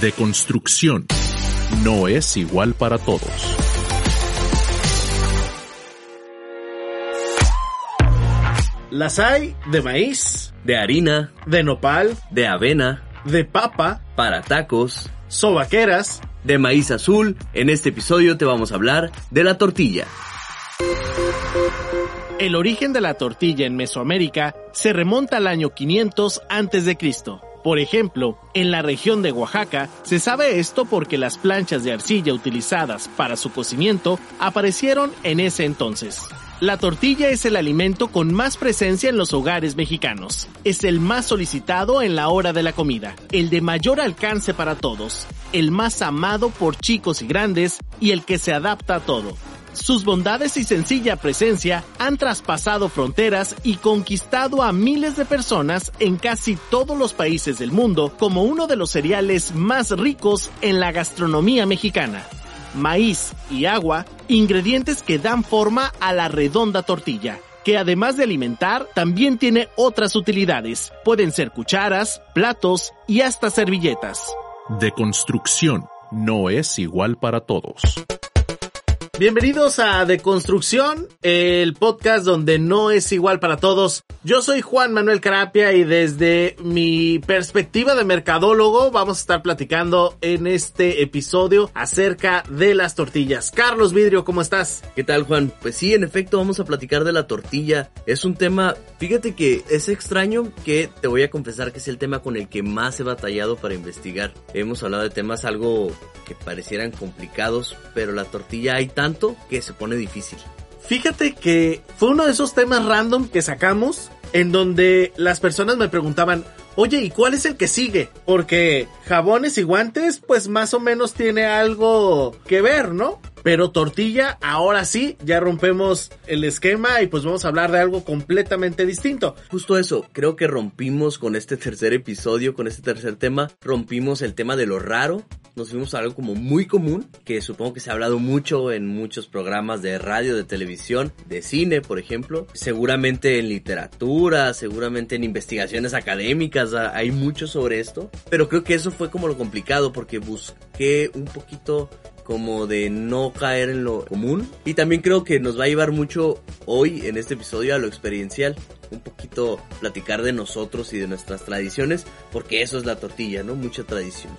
De construcción. No es igual para todos. Las hay de maíz, de harina, de nopal, de avena, de papa, para tacos, sobaqueras, de maíz azul. En este episodio te vamos a hablar de la tortilla. El origen de la tortilla en Mesoamérica se remonta al año 500 a.C. Por ejemplo, en la región de Oaxaca se sabe esto porque las planchas de arcilla utilizadas para su cocimiento aparecieron en ese entonces. La tortilla es el alimento con más presencia en los hogares mexicanos. Es el más solicitado en la hora de la comida, el de mayor alcance para todos, el más amado por chicos y grandes y el que se adapta a todo. Sus bondades y sencilla presencia han traspasado fronteras y conquistado a miles de personas en casi todos los países del mundo como uno de los cereales más ricos en la gastronomía mexicana. Maíz y agua, ingredientes que dan forma a la redonda tortilla, que además de alimentar, también tiene otras utilidades. Pueden ser cucharas, platos y hasta servilletas. De construcción, no es igual para todos. Bienvenidos a Deconstrucción, el podcast donde no es igual para todos. Yo soy Juan Manuel Carapia y desde mi perspectiva de mercadólogo vamos a estar platicando en este episodio acerca de las tortillas. Carlos Vidrio, ¿cómo estás? ¿Qué tal Juan? Pues sí, en efecto vamos a platicar de la tortilla. Es un tema, fíjate que es extraño que te voy a confesar que es el tema con el que más he batallado para investigar. Hemos hablado de temas algo que parecieran complicados, pero la tortilla hay que se pone difícil. Fíjate que fue uno de esos temas random que sacamos en donde las personas me preguntaban, oye, ¿y cuál es el que sigue? Porque jabones y guantes, pues más o menos tiene algo que ver, ¿no? Pero tortilla, ahora sí, ya rompemos el esquema y pues vamos a hablar de algo completamente distinto. Justo eso, creo que rompimos con este tercer episodio, con este tercer tema, rompimos el tema de lo raro, nos fuimos a algo como muy común, que supongo que se ha hablado mucho en muchos programas de radio, de televisión, de cine, por ejemplo, seguramente en literatura, seguramente en investigaciones académicas, hay mucho sobre esto, pero creo que eso fue como lo complicado porque busqué un poquito como de no caer en lo común. Y también creo que nos va a llevar mucho hoy en este episodio a lo experiencial. Un poquito platicar de nosotros y de nuestras tradiciones, porque eso es la tortilla, ¿no? Mucha tradición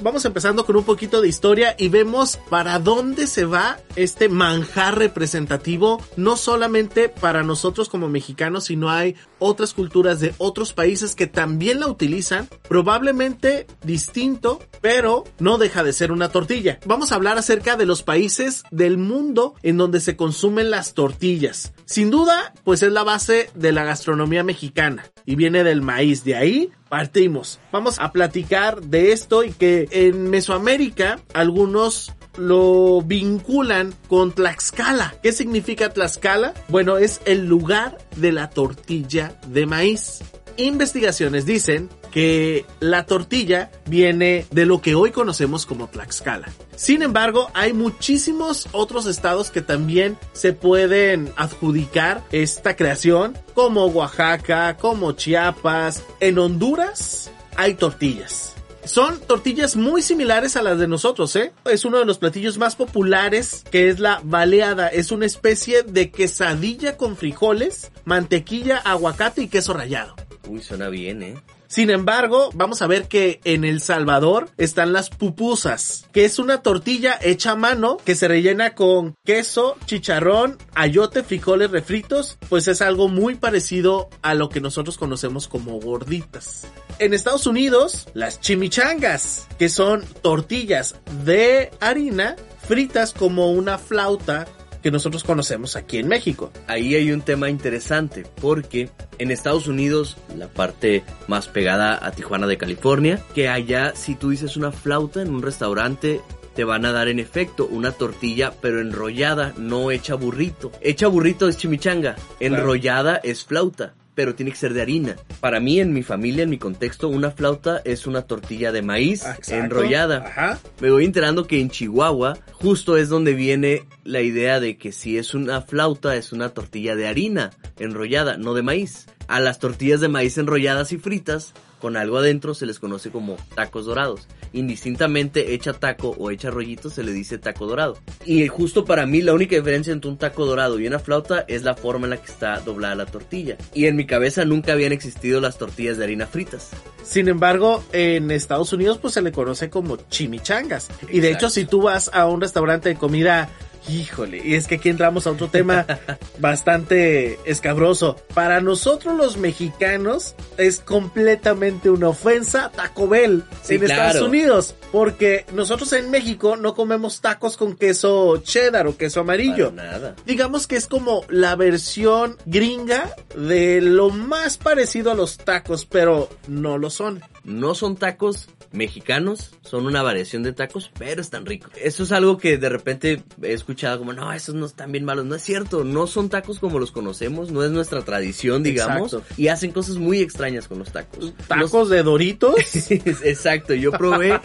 vamos empezando con un poquito de historia y vemos para dónde se va este manjar representativo, no solamente para nosotros como mexicanos, sino hay otras culturas de otros países que también la utilizan, probablemente distinto, pero no deja de ser una tortilla. Vamos a hablar acerca de los países del mundo en donde se consumen las tortillas. Sin duda, pues es la base de la gastronomía mexicana y viene del maíz. De ahí partimos. Vamos a platicar de esto y que en Mesoamérica algunos lo vinculan con Tlaxcala. ¿Qué significa Tlaxcala? Bueno, es el lugar de la tortilla de maíz. Investigaciones dicen que la tortilla viene de lo que hoy conocemos como Tlaxcala. Sin embargo, hay muchísimos otros estados que también se pueden adjudicar esta creación, como Oaxaca, como Chiapas. En Honduras hay tortillas. Son tortillas muy similares a las de nosotros, ¿eh? Es uno de los platillos más populares que es la baleada. Es una especie de quesadilla con frijoles, mantequilla, aguacate y queso rallado. Uy, suena bien, ¿eh? Sin embargo, vamos a ver que en El Salvador están las pupusas, que es una tortilla hecha a mano que se rellena con queso, chicharrón, ayote, frijoles refritos, pues es algo muy parecido a lo que nosotros conocemos como gorditas. En Estados Unidos, las chimichangas, que son tortillas de harina fritas como una flauta que nosotros conocemos aquí en México. Ahí hay un tema interesante porque en Estados Unidos, la parte más pegada a Tijuana de California, que allá si tú dices una flauta en un restaurante te van a dar en efecto una tortilla pero enrollada, no hecha burrito. Hecha burrito es chimichanga, enrollada es flauta pero tiene que ser de harina. Para mí, en mi familia, en mi contexto, una flauta es una tortilla de maíz Exacto. enrollada. Ajá. Me voy enterando que en Chihuahua justo es donde viene la idea de que si es una flauta es una tortilla de harina enrollada, no de maíz. A las tortillas de maíz enrolladas y fritas con algo adentro se les conoce como tacos dorados. Indistintamente hecha taco o hecha rollito se le dice taco dorado. Y justo para mí la única diferencia entre un taco dorado y una flauta es la forma en la que está doblada la tortilla. Y en mi cabeza nunca habían existido las tortillas de harina fritas. Sin embargo, en Estados Unidos pues se le conoce como chimichangas. Y de Exacto. hecho, si tú vas a un restaurante de comida, híjole, y es que aquí entramos a otro tema bastante escabroso. Para nosotros los mexicanos es completamente una ofensa Taco Bell Sí, en Estados. Unidos, porque nosotros en México no comemos tacos con queso cheddar o queso amarillo. Para nada. Digamos que es como la versión gringa de lo más parecido a los tacos, pero no lo son. No son tacos mexicanos, son una variación de tacos, pero están ricos. Eso es algo que de repente he escuchado como, no, esos no están bien malos. No es cierto, no son tacos como los conocemos, no es nuestra tradición, digamos. Exacto. Y hacen cosas muy extrañas con los tacos. Tacos de Doritos. Exacto, yo probé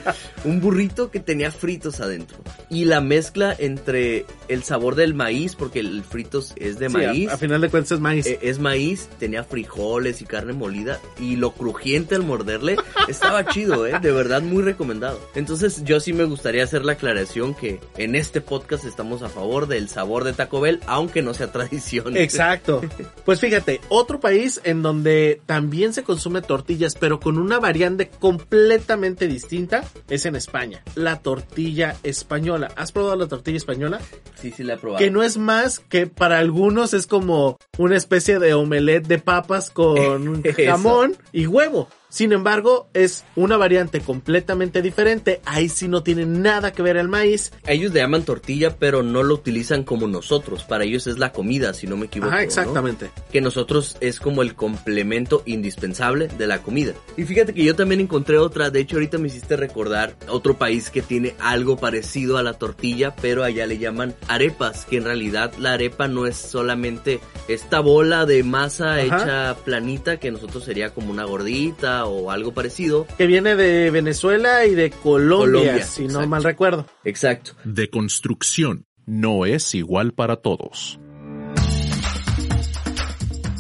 un burrito que tenía fritos adentro. Y la mezcla entre el sabor del maíz, porque el fritos es de Sí, a- maíz. a, final de cuentas es maíz. Eh, es maíz, tenía frijoles y carne molida y lo crujiente al morderle estaba chido, eh, de verdad muy recomendado. Entonces yo sí me gustaría hacer la aclaración que en este podcast estamos a favor del sabor de Taco Bell, aunque no sea tradición. Exacto. Pues fíjate, otro país en donde también se consume tortillas, pero con una variante completamente distinta, es en España. La tortilla española. ¿Has probado la tortilla española? Sí, sí la he probado. Que no es más que para algunos es como una especie de omelette de papas con jamón y huevo. Sin embargo, es una variante completamente diferente. Ahí sí no tiene nada que ver el maíz. Ellos le llaman tortilla, pero no lo utilizan como nosotros. Para ellos es la comida, si no me equivoco. Ajá, ¿no? exactamente. que nosotros es como el complemento indispensable de la comida. Y fíjate que yo también encontré otra, de hecho ahorita me hiciste recordar otro país que tiene algo parecido a la tortilla, pero allá le llaman arepas, que en realidad la arepa no es solamente esta bola de masa Ajá. hecha planita, que nosotros sería como una gordita o algo parecido. Que viene de Venezuela y de Colombia, Colombia, si no mal recuerdo. Exacto. De construcción. No es igual para todos.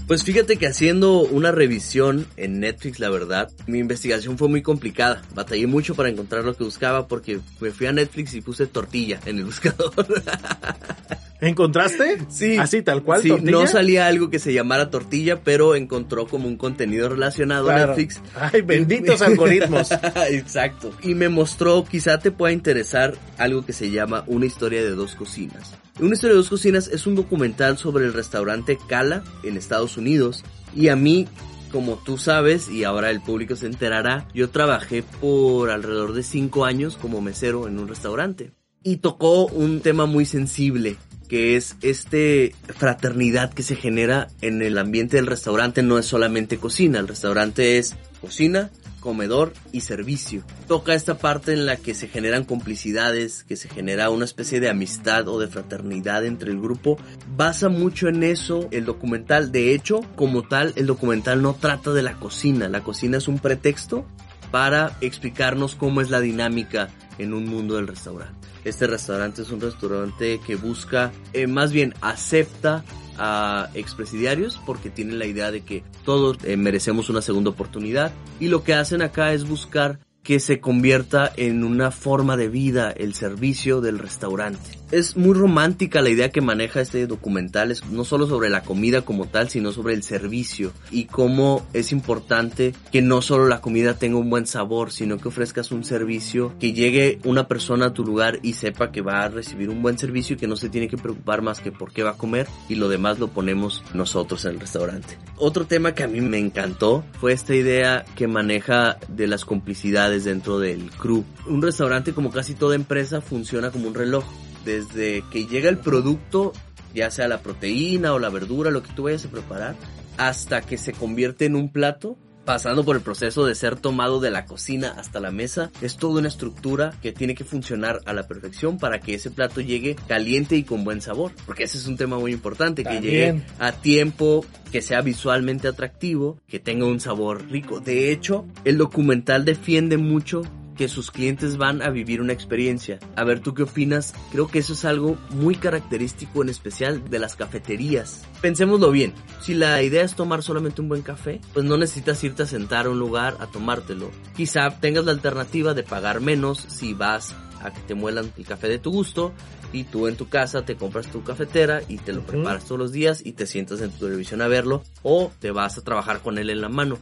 Pues fíjate que haciendo una revisión en Netflix, la verdad, mi investigación fue muy complicada. Batallé mucho para encontrar lo que buscaba porque me fui a Netflix y puse tortilla en el buscador. ¿Encontraste? Sí. Así tal cual, Sí, tortilla. no salía algo que se llamara tortilla, pero encontró como un contenido relacionado Claro. Netflix. Ay, benditos algoritmos. Exacto. Y me mostró, quizá te pueda interesar, algo que se llama Una historia de dos cocinas. Una historia de dos cocinas es un documental sobre el restaurante Cala en Estados Unidos. Y a mí, como tú sabes, y ahora el público se enterará, yo trabajé por alrededor de cinco años como mesero en un restaurante. Y tocó un tema muy sensible, que es este fraternidad que se genera en el ambiente del restaurante. No es solamente cocina, el restaurante es cocina, comedor y servicio. Toca esta parte en la que se generan complicidades, que se genera una especie de amistad o de fraternidad entre el grupo. Basa mucho en eso el documental. De hecho, como tal, el documental no trata de la cocina. La cocina es un pretexto para explicarnos cómo es la dinámica en un mundo del restaurante. Este restaurante es un restaurante que busca, eh, más bien acepta a expresidiarios porque tienen la idea de que todos eh, merecemos una segunda oportunidad y lo que hacen acá es buscar que se convierta en una forma de vida el servicio del restaurante. Es muy romántica la idea que maneja este documental, es no solo sobre la comida como tal, sino sobre el servicio y cómo es importante que no solo la comida tenga un buen sabor, sino que ofrezcas un servicio, que llegue una persona a tu lugar y sepa que va a recibir un buen servicio y que no se tiene que preocupar más que por qué va a comer y lo demás lo ponemos nosotros en el restaurante. Otro tema que a mí me encantó fue esta idea que maneja de las complicidades dentro del crew. Un restaurante como casi toda empresa funciona como un reloj. desde que llega el producto, ya sea la proteína o la verdura, lo que tú vayas a preparar, hasta que se convierte en un plato, pasando por el proceso de ser tomado de la cocina hasta la mesa, es toda una estructura que tiene que funcionar a la perfección para que ese plato llegue caliente y con buen sabor. Porque ese es un tema muy importante, que llegue a tiempo, que sea visualmente atractivo, que tenga un sabor rico. De hecho, el documental defiende mucho que sus clientes van a vivir una experiencia. A ver, ¿tú qué opinas? Creo que eso es algo muy característico en especial de las cafeterías. Pensémoslo bien, si la idea es tomar solamente un buen café, pues no necesitas irte a sentar a un lugar a tomártelo. Quizá tengas la alternativa de pagar menos si vas a que te muelan el café de tu gusto y tú en tu casa te compras tu cafetera y te lo preparas todos los días y te sientas en tu televisión a verlo o te vas a trabajar con él en la mano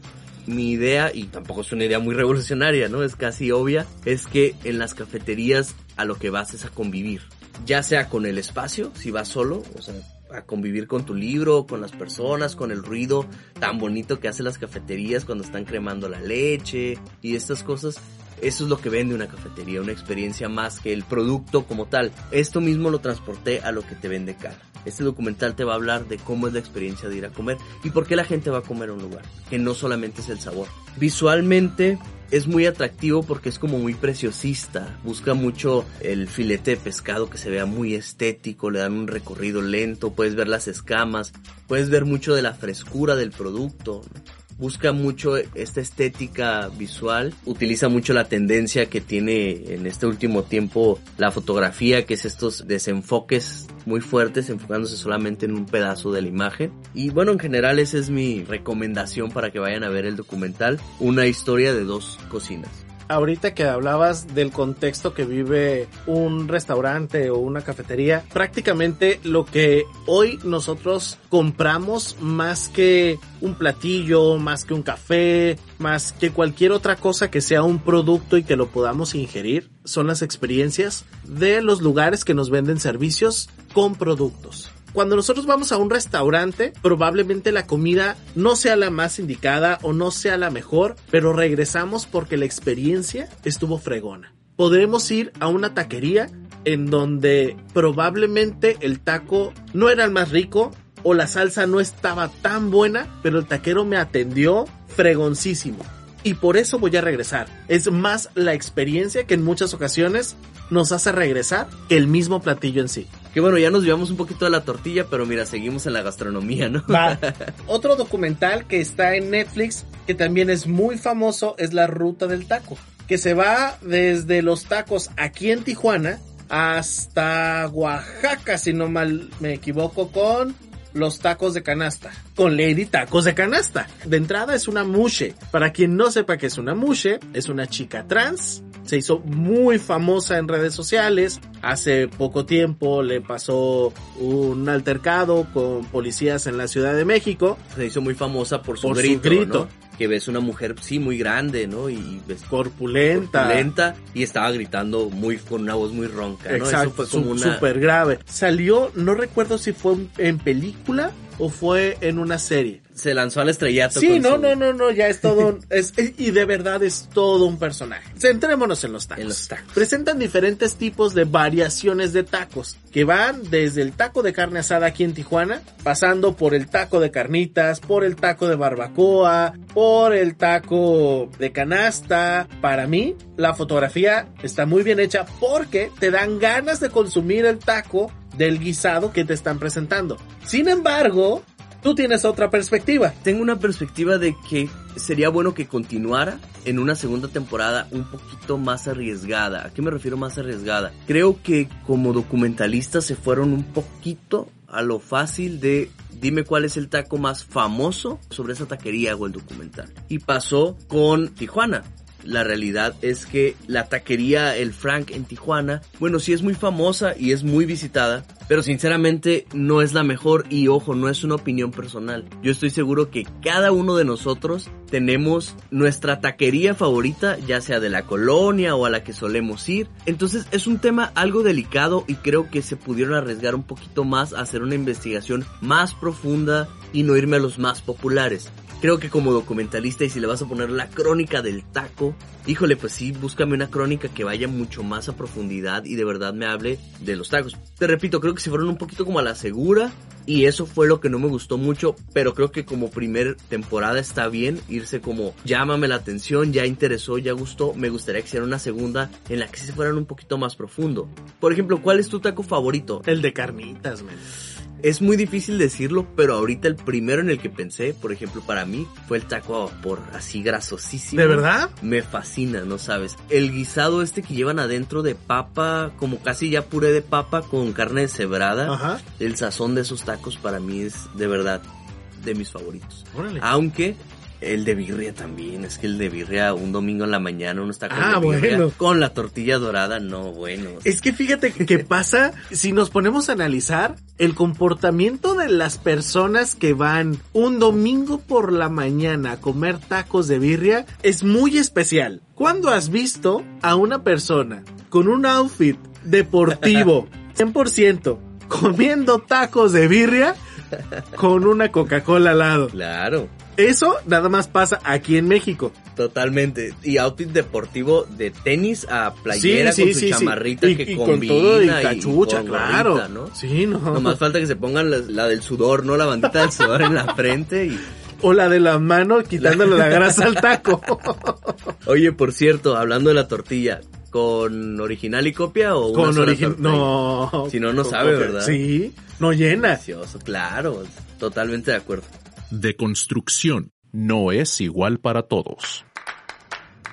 mi idea, y tampoco es una idea muy revolucionaria, ¿no? Es casi obvia, es que en las cafeterías a lo que vas es a convivir. Ya sea con el espacio, si vas solo, o sea, a convivir con tu libro, con las personas, con el ruido tan bonito que hacen las cafeterías cuando están cremando la leche y estas cosas. Eso es lo que vende una cafetería, una experiencia más que el producto como tal. Esto mismo lo transporté a lo que te vende cara. Este documental te va a hablar de cómo es la experiencia de ir a comer y por qué la gente va a comer a un lugar, que no solamente es el sabor. Visualmente es muy atractivo porque es como muy preciosista. Busca mucho el filete de pescado que se vea muy estético, le dan un recorrido lento, puedes ver las escamas, puedes ver mucho de la frescura del producto busca mucho esta estética visual, utiliza mucho la tendencia que tiene en este último tiempo la fotografía, que es estos desenfoques muy fuertes, enfocándose solamente en un pedazo de la imagen. Y bueno, en general esa es mi recomendación para que vayan a ver el documental, una historia de dos cocinas ahorita que hablabas del contexto que vive un restaurante o una cafetería, prácticamente lo que hoy nosotros compramos más que un platillo, más que un café, más que cualquier otra cosa que sea un producto y que lo podamos ingerir, son las experiencias de los lugares que nos venden servicios con productos cuando nosotros vamos a un restaurante, probablemente la comida no sea la más indicada o no sea la mejor, pero regresamos porque la experiencia estuvo fregona. Podremos ir a una taquería en donde probablemente el taco no era el más rico o la salsa no estaba tan buena, pero el taquero me atendió fregoncísimo. Y por eso voy a regresar. Es más la experiencia que en muchas ocasiones nos hace regresar el mismo platillo en sí. Que bueno, ya nos llevamos un poquito de la tortilla, pero mira, seguimos en la gastronomía, ¿no? Otro documental que está en Netflix, que también es muy famoso, es La Ruta del Taco, que se va desde los tacos aquí en Tijuana hasta Oaxaca, si no mal me equivoco, con los tacos de canasta. Con Lady Tacos de Canasta. De entrada es una mushe. Para quien no sepa que es una mushe, es una chica trans. Se hizo muy famosa en redes sociales. Hace poco tiempo le pasó un altercado con policías en la Ciudad de México. Se hizo muy famosa por su grito que ves una mujer, sí, muy grande, ¿no? Y ves corpulenta. Corpulenta y estaba gritando muy, con una voz muy ronca, ¿no? Exacto, Eso fue como una... súper grave. Salió, no recuerdo si fue en película o fue en una serie. Se lanzó al estrellato. Sí, no, no, no, no, ya es todo, es, y de verdad es todo un personaje. Centrémonos en los tacos. En los tacos. Presentan diferentes tipos de variaciones de tacos, que van desde el taco de carne asada aquí en Tijuana, pasando por el taco de carnitas, por el taco de barbacoa, por el taco de canasta. Para mí, la fotografía está muy bien hecha porque te dan ganas de consumir el taco del guisado que te están presentando. Sin embargo, tú tienes otra perspectiva. Tengo una perspectiva de que sería bueno que continuara en una segunda temporada un poquito más arriesgada. ¿A qué me refiero más arriesgada? Creo que como documentalistas se fueron un poquito a lo fácil de dime cuál es el taco más famoso sobre esa taquería o el documental. Y pasó con Tijuana. La realidad es que la taquería El Frank en Tijuana, bueno, sí es muy famosa y es muy visitada, pero sinceramente no es la mejor y ojo, no es una opinión personal. Yo estoy seguro que cada uno de nosotros tenemos nuestra taquería favorita, ya sea de la colonia o a la que solemos ir. Entonces es un tema algo delicado y creo que se pudieron arriesgar un poquito más a hacer una investigación más profunda y no irme a los más populares. Creo que como documentalista y si le vas a poner la crónica del taco, híjole, pues sí, búscame una crónica que vaya mucho más a profundidad y de verdad me hable de los tacos. Te repito, creo que se fueron un poquito como a la segura y eso fue lo que no me gustó mucho, pero creo que como primer temporada está bien irse como llámame la atención, ya interesó, ya gustó, me gustaría que hiciera una segunda en la que se fueran un poquito más profundo. Por ejemplo, ¿cuál es tu taco favorito? El de carnitas, men. Es muy difícil decirlo, pero ahorita el primero en el que pensé, por ejemplo, para mí, fue el taco a vapor, así grasosísimo. ¿De verdad? Me fascina, no sabes. El guisado este que llevan adentro de papa, como casi ya puré de papa con carne deshebrada. Ajá. El sazón de esos tacos para mí es de verdad de mis favoritos. Órale. Aunque el de birria también, es que el de birria un domingo en la mañana unos tacos Ah, de birria bueno. con la tortilla dorada, no, bueno. Es que fíjate que pasa, si nos ponemos a analizar el comportamiento de las personas que van un domingo por la mañana a comer tacos de birria es muy especial. ¿Cuándo has visto a una persona con un outfit deportivo 100% comiendo tacos de birria con una Coca-Cola al lado? Claro. Eso nada más pasa aquí en México. Totalmente. Y outfit deportivo de tenis a playera Sí, con su sí, chamarrita Y- que y con combina. todo y y cachucha, con claro. gorrita, ¿no? Sí, no. Nomás falta que se pongan la, la del sudor, ¿no? La bandita del sudor en la frente y... O la de la mano quitándole la grasa al taco. Oye, por cierto, hablando de la tortilla, ¿con original y copia o Con tortilla? No. Si no, no Con sabe, copia. ¿verdad? Sí. No llena. Delicioso, claro. Totalmente de acuerdo. Deconstrucción no es igual para todos.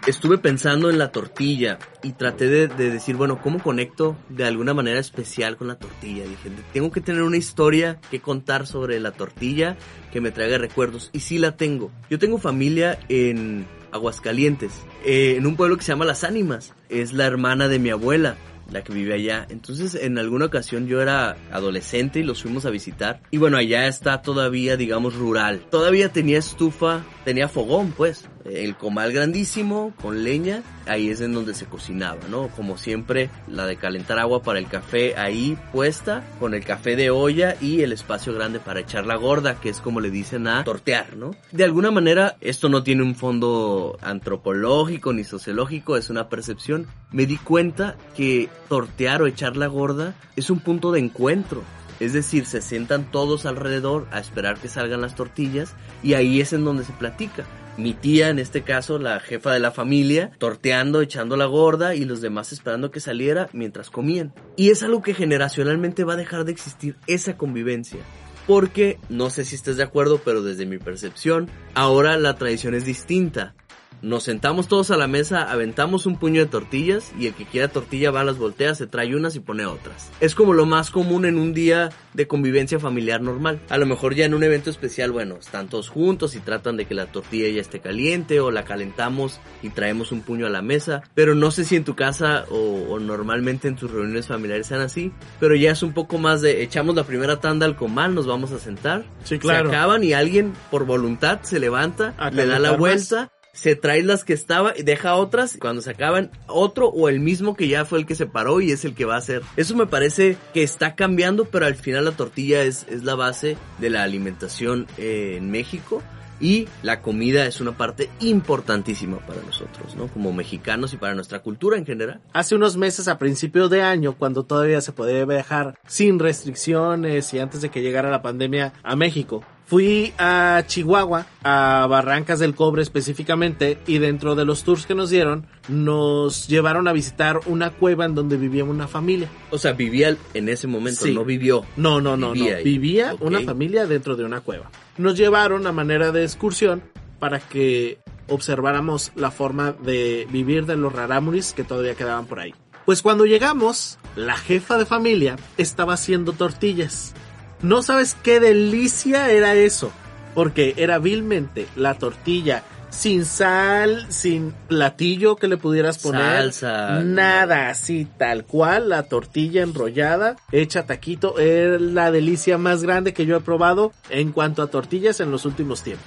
Estuve pensando en la tortilla y traté de, de decir, bueno, ¿cómo conecto de alguna manera especial con la tortilla? Dije, tengo que tener una historia que contar sobre la tortilla que me traiga recuerdos. Y sí la tengo. Yo tengo familia en Aguascalientes, eh, en un pueblo que se llama Las Ánimas. Es la hermana de mi abuela la que vive allá. Entonces, en alguna ocasión yo era adolescente y los fuimos a visitar. Y bueno, allá está todavía, digamos, rural. Todavía tenía estufa, tenía fogón, pues. El comal grandísimo, con leña. Ahí es en donde se cocinaba, ¿no? Como siempre, la de calentar agua para el café ahí puesta, con el café de olla y el espacio grande para echar la gorda, que es como le dicen a tortear, ¿no? De alguna manera, esto no tiene un fondo antropológico ni sociológico, es una percepción. Me di cuenta que tortear o echar la gorda es un punto de encuentro. Es decir, se sientan todos alrededor a esperar que salgan las tortillas y ahí es en donde se platica. Mi tía, en este caso, la jefa de la familia, torteando, echando la gorda y los demás esperando que saliera mientras comían. Y es algo que generacionalmente va a dejar de existir, esa convivencia. Porque, no sé si estés de acuerdo, pero desde mi percepción, ahora la tradición es distinta. Nos sentamos todos a la mesa, aventamos un puño de tortillas y el que quiera tortilla va a las volteas, se trae unas y pone otras. Es como lo más común en un día de convivencia familiar normal. A lo mejor ya en un evento especial, bueno, están todos juntos y tratan de que la tortilla ya esté caliente o la calentamos y traemos un puño a la mesa. Pero no sé si en tu casa o, o normalmente en tus reuniones familiares sean así, pero ya es un poco más de echamos la primera tanda al comal, nos vamos a sentar. Sí, claro. Se acaban y alguien por voluntad se levanta, A le da la vuelta se trae las que estaba y deja otras. Cuando se acaban, otro o el mismo que ya fue el que se paró y es el que va a hacer. Eso me parece que está cambiando, pero al final la tortilla es, es la base de la alimentación eh, en México. Y la comida es una parte importantísima para nosotros, ¿no? Como mexicanos y para nuestra cultura en general. Hace unos meses a principio de año, cuando todavía se podía viajar sin restricciones y antes de que llegara la pandemia a México, fui a Chihuahua, a Barrancas del Cobre específicamente, y dentro de los tours que nos dieron, nos llevaron a visitar una cueva en donde vivía una familia. O sea, vivía en ese momento, Sí. no vivió. No, no, no, Vivía no. Vivía Ok. una familia dentro de una cueva. Nos llevaron a manera de excursión para que observáramos la forma de vivir de los rarámuris que todavía quedaban por ahí. Pues cuando llegamos, la jefa de familia estaba haciendo tortillas. No sabes qué delicia era eso, porque era vilmente la tortilla sin sal, sin platillo que le pudieras poner, Salsa. nada, así tal cual, la tortilla enrollada, hecha taquito, es la delicia más grande que yo he probado en cuanto a tortillas en los últimos tiempos.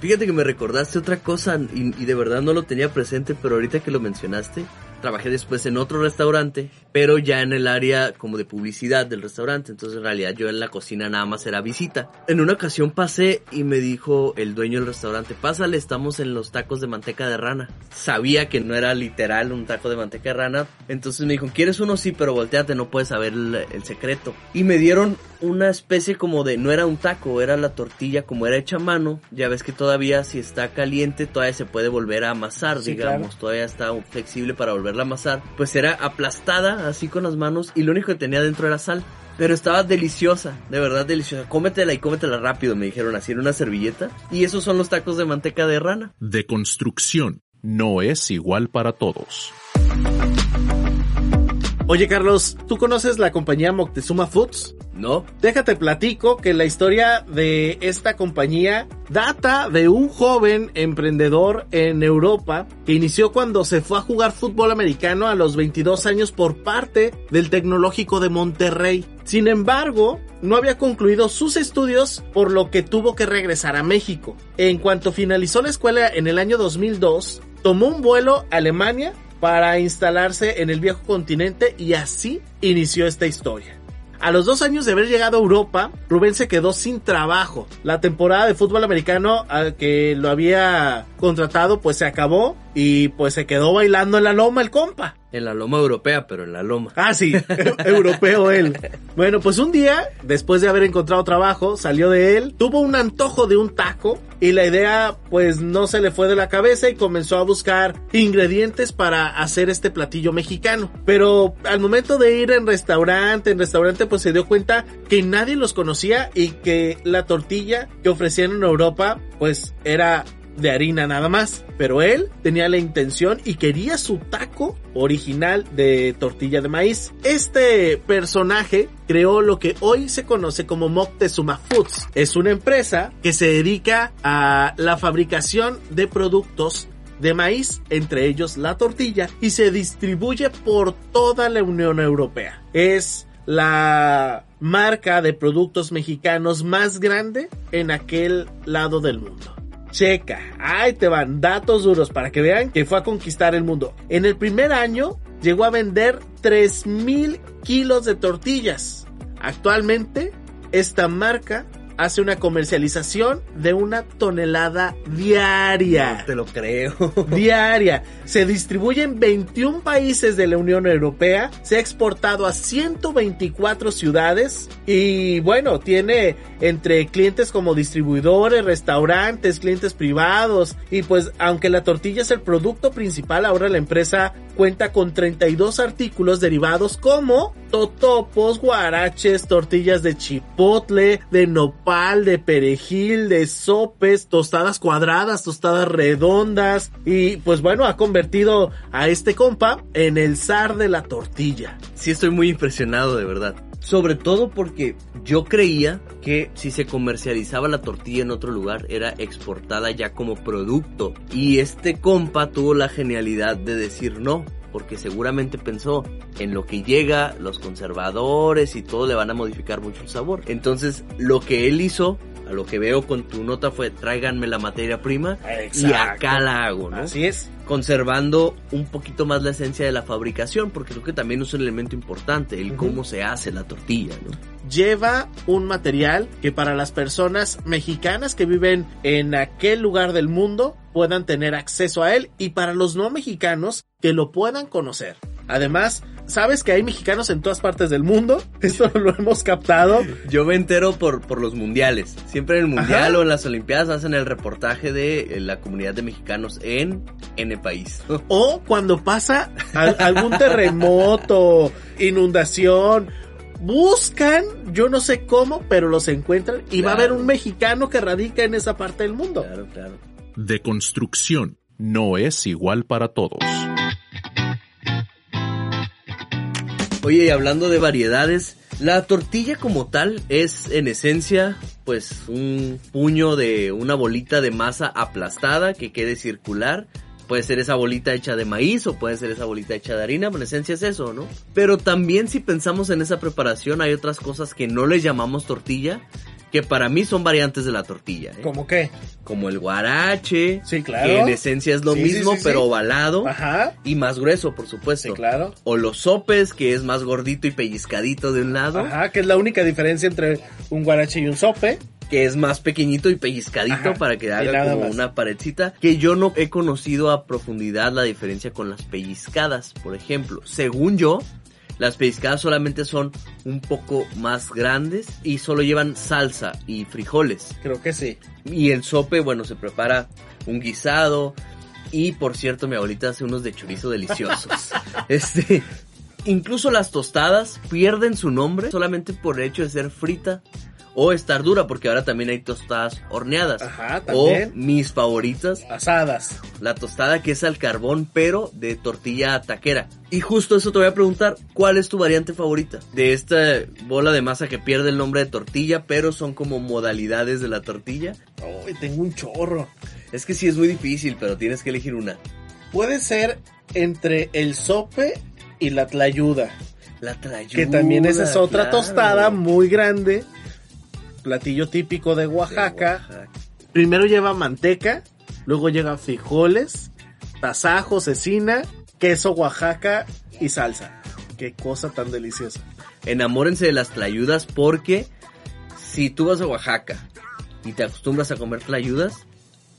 Fíjate que me recordaste otra cosa y, y de verdad no lo tenía presente, pero ahorita que lo mencionaste, trabajé después en otro restaurante, pero ya en el área como de publicidad del restaurante, entonces en realidad yo en la cocina nada más era visita. En una ocasión pasé y me dijo el dueño del restaurante, pásale, estamos en los tacos de manteca de rana. Sabía que no era literal un taco de manteca de rana, entonces me dijo, ¿quieres uno? Sí, pero volteate, no puedes saber el, el secreto. Y me dieron una especie como de, no era un taco, era la tortilla como era hecha a mano. Ya ves que todavía si está caliente todavía se puede volver a amasar, Sí, digamos, claro. todavía está flexible para volverla a amasar. Pues era aplastada así con las manos y lo único que tenía dentro era sal. Pero estaba deliciosa, de verdad deliciosa. Cómetela y cómetela rápido, me dijeron así en una servilleta. Y esos son los tacos de manteca de rana. De construcción no es igual para todos. Oye, Carlos, ¿tú conoces la compañía Moctezuma Foods? ¿No? Déjate platico que la historia de esta compañía data de un joven emprendedor en Europa que inició cuando se fue a jugar fútbol americano a los 22 años por parte del Tecnológico de Monterrey. Sin embargo, no había concluido sus estudios por lo que tuvo que regresar a México. En cuanto finalizó la escuela en el año 2002, tomó un vuelo a Alemania para instalarse en el viejo continente y así inició esta historia. A los dos años de haber llegado a Europa, Rubén se quedó sin trabajo. La temporada de fútbol americano al que lo había contratado pues se acabó y pues se quedó bailando en la loma el compa. En la loma europea, pero en la loma. Ah, sí, europeo él. Bueno, pues un día, después de haber encontrado trabajo, salió de él, tuvo un antojo de un taco y la idea pues no se le fue de la cabeza y comenzó a buscar ingredientes para hacer este platillo mexicano. Pero al momento de ir en restaurante, en restaurante pues se dio cuenta que nadie los conocía y que la tortilla que ofrecían en Europa pues era de harina nada más. Pero él tenía la intención y quería su taco original de tortilla de maíz. Este personaje creó lo que hoy se conoce como Moctezuma Foods. Es una empresa que se dedica a la fabricación de productos de maíz, entre ellos la tortilla, y se distribuye por toda la Unión Europea. Es la marca de productos mexicanos más grande en aquel lado del mundo. Checa, ahí te van datos duros para que vean que fue a conquistar el mundo. En el primer año llegó a vender 3000 kilos de tortillas. Actualmente, esta marca hace una comercialización de una tonelada diaria. Te lo creo. Diaria. Se distribuye en 21 países de la Unión Europea. Se ha exportado a 124 ciudades. Y bueno, tiene entre clientes como distribuidores, restaurantes, clientes privados. Y pues, aunque la tortilla es el producto principal, ahora la empresa cuenta con 32 artículos derivados como totopos, guaraches, tortillas de chipotle, de nopal, de perejil, de sopes, tostadas cuadradas, tostadas redondas y pues bueno, ha convertido a este compa en el zar de la tortilla. Sí estoy muy impresionado de verdad. Sobre todo porque yo creía que si se comercializaba la tortilla en otro lugar era exportada ya como producto. Y este compa tuvo la genialidad de decir no, porque seguramente pensó en lo que llega, los conservadores y todo le van a modificar mucho el sabor. Entonces lo que él hizo, a lo que veo con tu nota fue tráiganme la materia prima y acá la hago, ¿no? Así es. conservando un poquito más la esencia de la fabricación, porque creo que también es un elemento importante, el cómo se hace la tortilla, ¿no? lleva un material que para las personas mexicanas que viven en aquel lugar del mundo puedan tener acceso a él y para los no mexicanos que lo puedan conocer. Además, sabes que hay mexicanos en todas partes del mundo, esto lo hemos captado. Yo me entero por, por los mundiales. Siempre en el mundial Ajá. o en las olimpiadas hacen el reportaje de eh, la comunidad de mexicanos en N país. O cuando pasa al- algún terremoto, inundación, buscan, yo no sé cómo, pero los encuentran y va a haber un mexicano que radica en esa parte del mundo. Claro, claro. De construcción no es igual para todos. Oye, y hablando de variedades, la tortilla como tal es en esencia pues un puño de una bolita de masa aplastada que quede circular. Puede ser esa bolita hecha de maíz o puede ser esa bolita hecha de harina, en esencia es eso, ¿no? Pero también si pensamos en esa preparación hay otras cosas que no les llamamos tortilla, que para mí son variantes de la tortilla. ¿eh? ¿Cómo qué? Como el guarache, Sí, claro. que en esencia es lo Sí, mismo, sí, sí. pero ovalado Ajá. y más grueso, por supuesto. Sí, claro. O los sopes, que es más gordito y pellizcadito de un lado, Ajá, que es la única diferencia entre un guarache y un sope. que es más pequeñito y pellizcadito Ajá, para que haga como más. una paredcita. Que yo no he conocido a profundidad la diferencia con las pellizcadas, por ejemplo. Según yo, las pellizcadas solamente son un poco más grandes y solo llevan salsa y frijoles. Creo que sí. Y el sope, bueno, se prepara un guisado. Y por cierto, mi abuelita hace unos de chorizo deliciosos. este. Incluso las tostadas pierden su nombre solamente por el hecho de ser frita o estar dura, porque ahora también hay tostadas horneadas. Ajá, o también. mis favoritas, Asadas. la tostada que es al carbón, pero de tortilla taquera. Y justo eso te voy a preguntar, ¿cuál es tu variante favorita? De esta bola de masa que pierde el nombre de tortilla, pero son como modalidades de la tortilla. Uy, tengo un chorro. Es que sí es muy difícil, pero tienes que elegir una. Puede ser entre el sope y la tlayuda. La tlayuda. Que también esa es otra claro. tostada muy grande. Platillo típico de De Oaxaca. Primero lleva manteca, luego lleva frijoles, tasajo, cecina, queso Oaxaca y salsa. Qué cosa tan deliciosa. Enamórense de las tlayudas porque si tú vas a Oaxaca y te acostumbras a comer tlayudas,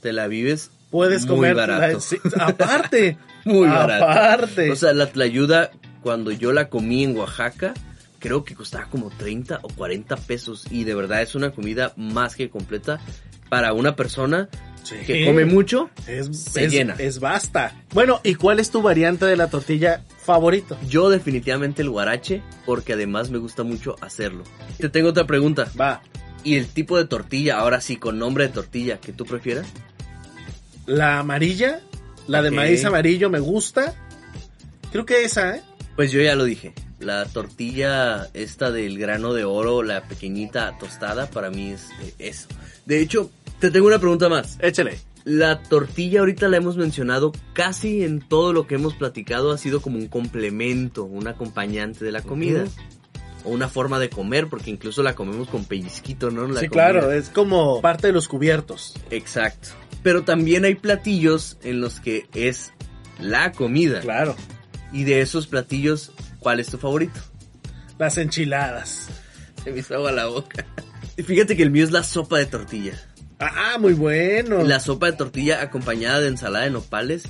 te la vives Puedes muy comer barato. la- sí, aparte. Muy barato. Aparte. O sea, la tlayuda, cuando yo la comí en Oaxaca, creo que costaba como 30 o 40 pesos. Y de verdad es una comida más que completa para una persona Sí. que come mucho. es, se es- llena. es basta. Bueno, ¿y cuál es tu variante de la tortilla favorito? Yo definitivamente el guarache, porque además me gusta mucho hacerlo. Te tengo otra pregunta. Va, ¿Y el tipo de tortilla, ahora sí, con nombre de tortilla, que tú prefieras? la amarilla, la de maíz amarillo me gusta. Creo que esa, ¿eh? Pues yo ya lo dije. La tortilla esta del grano de oro, la pequeñita tostada, para mí es eh, eso. De hecho, te tengo una pregunta más. Échale. La tortilla ahorita la hemos mencionado casi en todo lo que hemos platicado ha sido como un complemento, un acompañante de la comida. O una forma de comer, porque incluso la comemos con pellizquito, ¿no? La sí, comida. claro, es como parte de los cubiertos. Exacto. Pero también hay platillos en los que es la comida. Claro. Y de esos platillos, ¿cuál es tu favorito? Las enchiladas. Se me hizo agua la boca. Y Fíjate que el mío es la sopa de tortilla. Ah, muy bueno. La sopa de tortilla acompañada de ensalada de nopales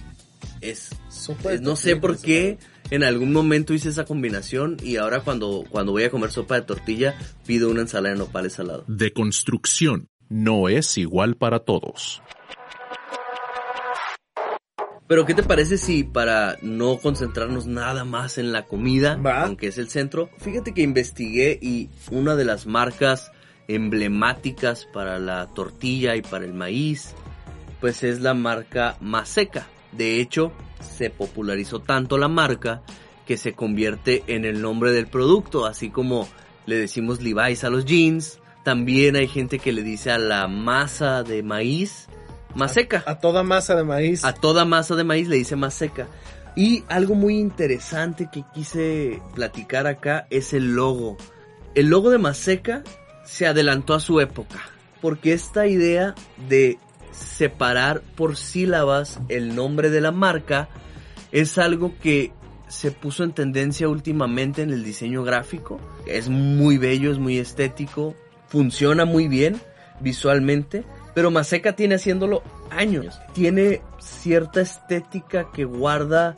es... Sopa de es- no sé por qué en algún momento hice esa combinación y ahora cuando, cuando voy a comer sopa de tortilla pido una ensalada de nopales al lado. Deconstrucción no es igual para todos. Pero ¿qué te parece si para no concentrarnos nada más en la comida, Va. aunque es el centro, fíjate que investigué y una de las marcas emblemáticas para la tortilla y para el maíz, pues es la marca Maseca. De hecho, se popularizó tanto la marca que se convierte en el nombre del producto, así como le decimos Levi's a los jeans, también hay gente que le dice a la masa de maíz Maseca. A toda masa de maíz. A toda masa de maíz le dice más seca. Y algo muy interesante que quise platicar acá es el logo. El logo de Maseca se adelantó a su época. Porque esta idea de separar por sílabas el nombre de la marca es algo que se puso en tendencia últimamente en el diseño gráfico. Es muy bello, es muy estético, funciona muy bien visualmente, pero Maseca tiene haciéndolo años. Tiene cierta estética que guarda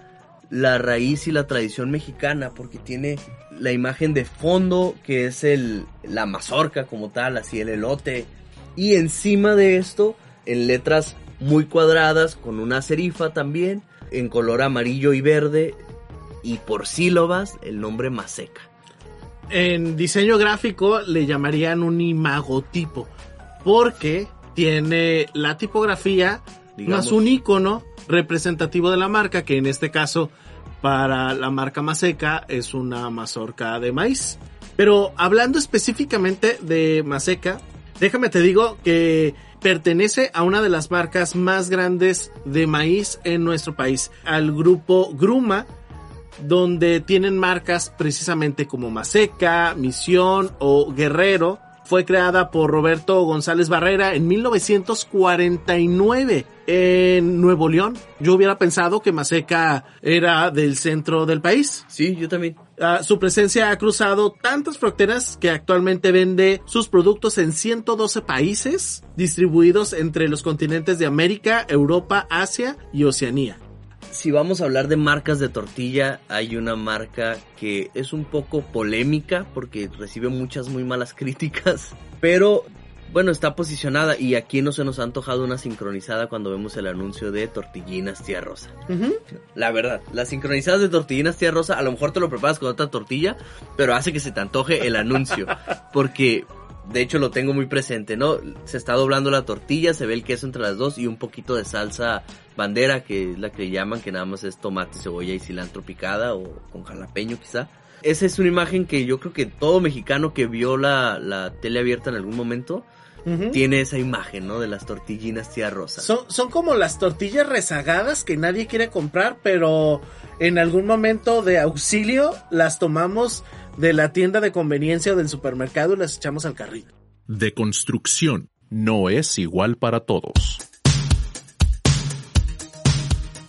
la raíz y la tradición mexicana porque tiene la imagen de fondo que es el la mazorca como tal, así el elote y encima de esto en letras muy cuadradas con una serifa también en color amarillo y verde y por sílabas el nombre Maseca. En diseño gráfico le llamarían un imagotipo. Porque tiene la tipografía Digamos. más un icono representativo de la marca, que en este caso para la marca Maseca es una mazorca de maíz. Pero hablando específicamente de Maseca, déjame te digo que pertenece a una de las marcas más grandes de maíz en nuestro país, al grupo Gruma, donde tienen marcas precisamente como Maseca, Misión o Guerrero, fue creada por Roberto González Barrera en 1949 en Nuevo León. Yo hubiera pensado que Maseca era del centro del país. Sí, yo también. Uh, su presencia ha cruzado tantas fronteras que actualmente vende sus productos en 112 países distribuidos entre los continentes de América, Europa, Asia y Oceanía. Si vamos a hablar de marcas de tortilla, hay una marca que es un poco polémica porque recibe muchas muy malas críticas, pero bueno, está posicionada y aquí no se nos ha antojado una sincronizada cuando vemos el anuncio de tortillinas tía rosa. Uh -huh. La verdad, las sincronizadas de tortillinas tía rosa, a lo mejor te lo preparas con otra tortilla, pero hace que se te antoje el anuncio. Porque, de hecho, lo tengo muy presente, ¿no? Se está doblando la tortilla, se ve el queso entre las dos y un poquito de salsa bandera, que es la que llaman, que nada más es tomate, cebolla y cilantro picada o con jalapeño quizá. Esa es una imagen que yo creo que todo mexicano que vio la, la tele abierta en algún momento Uh -huh. tiene esa imagen, ¿no? De las tortillinas tía rosa. Son, son como las tortillas rezagadas que nadie quiere comprar, pero en algún momento de auxilio las tomamos de la tienda de conveniencia o del supermercado y las echamos al carrito. De construcción no es igual para todos.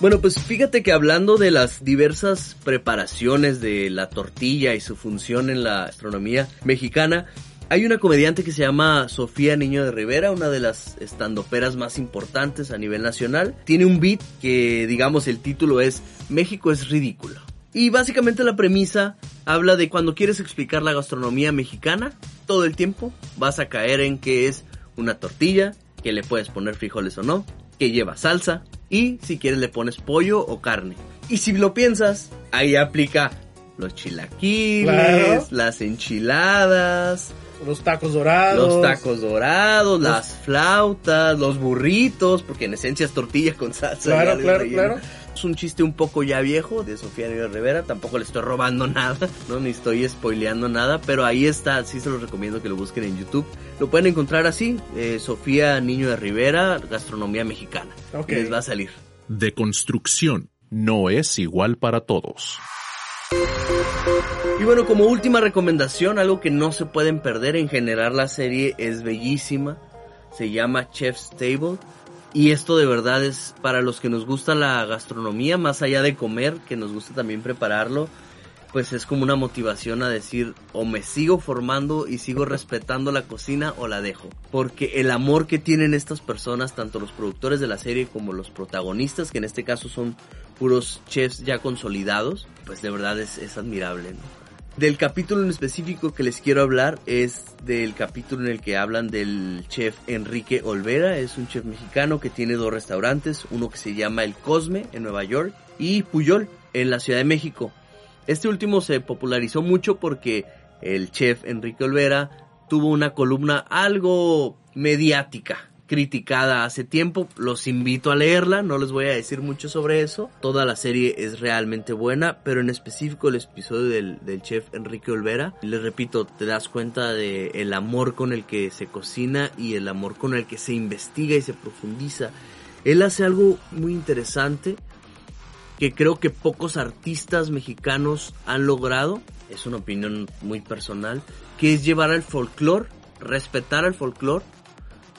Bueno, pues fíjate que hablando de las diversas preparaciones de la tortilla y su función en la astronomía mexicana, hay una comediante que se llama Sofía Niño de Rivera, una de las estandoperas más importantes a nivel nacional. Tiene un beat que, digamos, el título es México es ridículo. Y básicamente la premisa habla de cuando quieres explicar la gastronomía mexicana, todo el tiempo vas a caer en que es una tortilla, que le puedes poner frijoles o no, que lleva salsa y si quieres le pones pollo o carne. Y si lo piensas, ahí aplica los chilaquiles, claro. las enchiladas, los tacos dorados. Los tacos dorados, los... las flautas, los burritos, porque en esencia es tortilla con salsa. Claro, claro, claro. Es un chiste un poco ya viejo de Sofía Niño Rivera, tampoco le estoy robando nada, no ni estoy spoileando nada, pero ahí está, sí se los recomiendo que lo busquen en YouTube. Lo pueden encontrar así, eh, Sofía Niño de Rivera, Gastronomía Mexicana. Okay. Les va a salir. De construcción no es igual para todos. Y bueno, como última recomendación, algo que no se pueden perder en general la serie es bellísima. Se llama Chef's Table. Y esto de verdad es para los que nos gusta la gastronomía, más allá de comer, que nos gusta también prepararlo, pues es como una motivación a decir o me sigo formando y sigo respetando la cocina o la dejo. Porque el amor que tienen estas personas, tanto los productores de la serie como los protagonistas, que en este caso son puros chefs ya consolidados, pues de verdad es, es admirable. Del capítulo en específico que les quiero hablar es del capítulo en el que hablan del chef Enrique Olvera, es un chef mexicano que tiene dos restaurantes, uno que se llama El Cosme en Nueva York y Puyol en la Ciudad de México. Este último se popularizó mucho porque el chef Enrique Olvera tuvo una columna algo mediática, criticada hace tiempo. Los invito a leerla, no les voy a decir mucho sobre eso. Toda la serie es realmente buena, pero en específico el episodio del, del chef Enrique Olvera, les repito, te das cuenta de el amor con el que se cocina y el amor con el que se investiga y se profundiza. Él hace algo muy interesante que creo que pocos artistas mexicanos han logrado, es una opinión muy personal, que es llevar al folclore, respetar al folclore,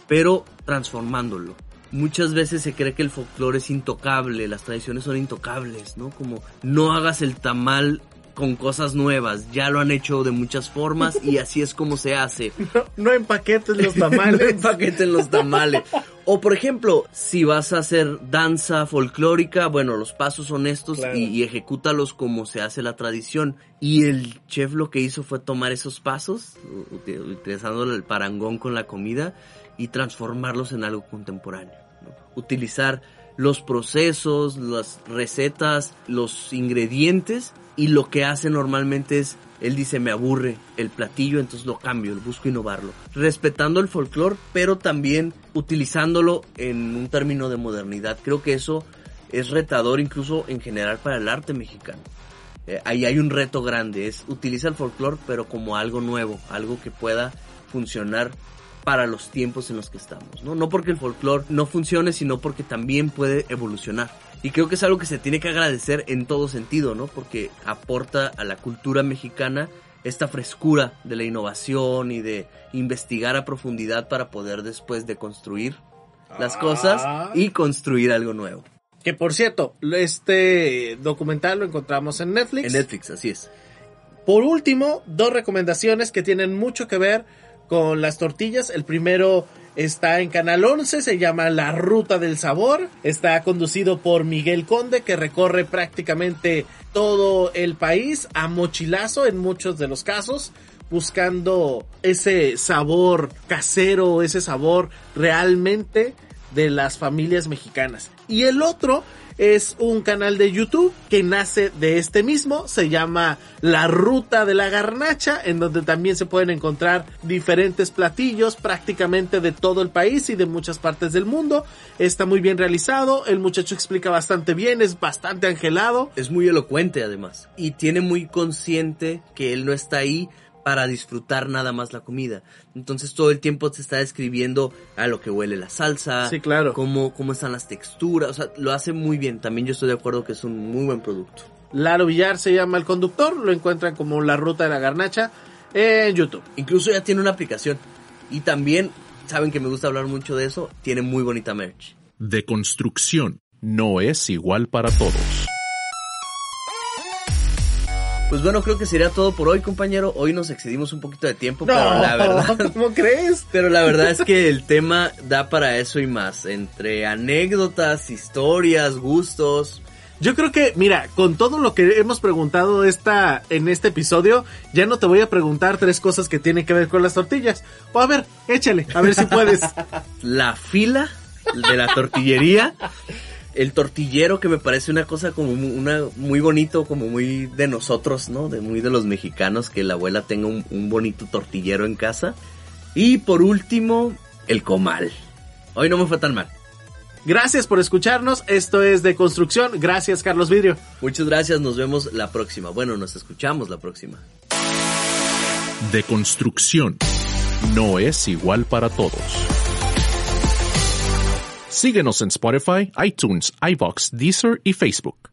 pero transformándolo. Muchas veces se cree que el folclore es intocable, las tradiciones son intocables, ¿no? Como no hagas el tamal con cosas nuevas, ya lo han hecho de muchas formas y así es como se hace. No, no empaqueten los tamales. no empaqueten los tamales. O por ejemplo, si vas a hacer danza folclórica, bueno, los pasos son estos claro. y, y, ejecútalos como se hace la tradición. Y el chef lo que hizo fue tomar esos pasos, utilizando el parangón con la comida y transformarlos en algo contemporáneo. ¿no? Utilizar los procesos, las recetas, los ingredientes y lo que hace normalmente es, él dice, me aburre el platillo, entonces lo cambio, busco innovarlo. Respetando el folclore, pero también utilizándolo en un término de modernidad. Creo que eso es retador incluso en general para el arte mexicano. Eh, ahí hay un reto grande, es utiliza el folclore pero como algo nuevo, algo que pueda funcionar para los tiempos en los que estamos, ¿no? No porque el folclore no funcione, sino porque también puede evolucionar. Y creo que es algo que se tiene que agradecer en todo sentido, ¿no? Porque aporta a la cultura mexicana esta frescura de la innovación y de investigar a profundidad para poder después de construir las Ah. cosas y construir algo nuevo. Que por cierto, este documental lo encontramos en Netflix. En Netflix, así es. Por último, dos recomendaciones que tienen mucho que ver con las tortillas. El primero está en Canal 11, se llama La Ruta del Sabor. Está conducido por Miguel Conde, que recorre prácticamente todo el país a mochilazo en muchos de los casos, buscando ese sabor casero, ese sabor realmente de las familias mexicanas. Y el otro es un canal de YouTube que nace de este mismo, se llama La Ruta de la Garnacha, en donde también se pueden encontrar diferentes platillos prácticamente de todo el país y de muchas partes del mundo. Está muy bien realizado, el muchacho explica bastante bien, es bastante angelado. Es muy elocuente además. Y tiene muy consciente que él no está ahí para disfrutar nada más la comida. Entonces todo el tiempo te está describiendo a lo que huele la salsa, Sí, claro. cómo, cómo están las texturas, o sea, lo hace muy bien. También yo estoy de acuerdo que es un muy buen producto. Laro Villar se llama el conductor, lo encuentran como La Ruta de la Garnacha en YouTube. Incluso ya tiene una aplicación. Y también, saben que me gusta hablar mucho de eso, tiene muy bonita merch. De construcción no es igual para todos. Pues bueno, creo que sería todo por hoy, compañero. Hoy nos excedimos un poquito de tiempo, pero la verdad... ¿cómo crees? Pero la verdad es que el tema da para eso y más. Entre anécdotas, historias, gustos. Yo creo que, mira, con todo lo que hemos preguntado esta, en este episodio, ya no te voy a preguntar tres cosas que tienen que ver con las tortillas. O a ver, échale, a ver si puedes. La fila de la tortillería. El tortillero que me parece una cosa como una muy bonito, como muy de nosotros, ¿no? De muy de los mexicanos que la abuela tenga un, un bonito tortillero en casa. Y por último, el comal. Hoy no me fue tan mal. Gracias por escucharnos. Esto es de construcción. Gracias, Carlos Vidrio. Muchas gracias, nos vemos la próxima. Bueno, nos escuchamos la próxima. De construcción no es igual para todos. Síguenos en Spotify, iTunes, iVox, Deezer y Facebook.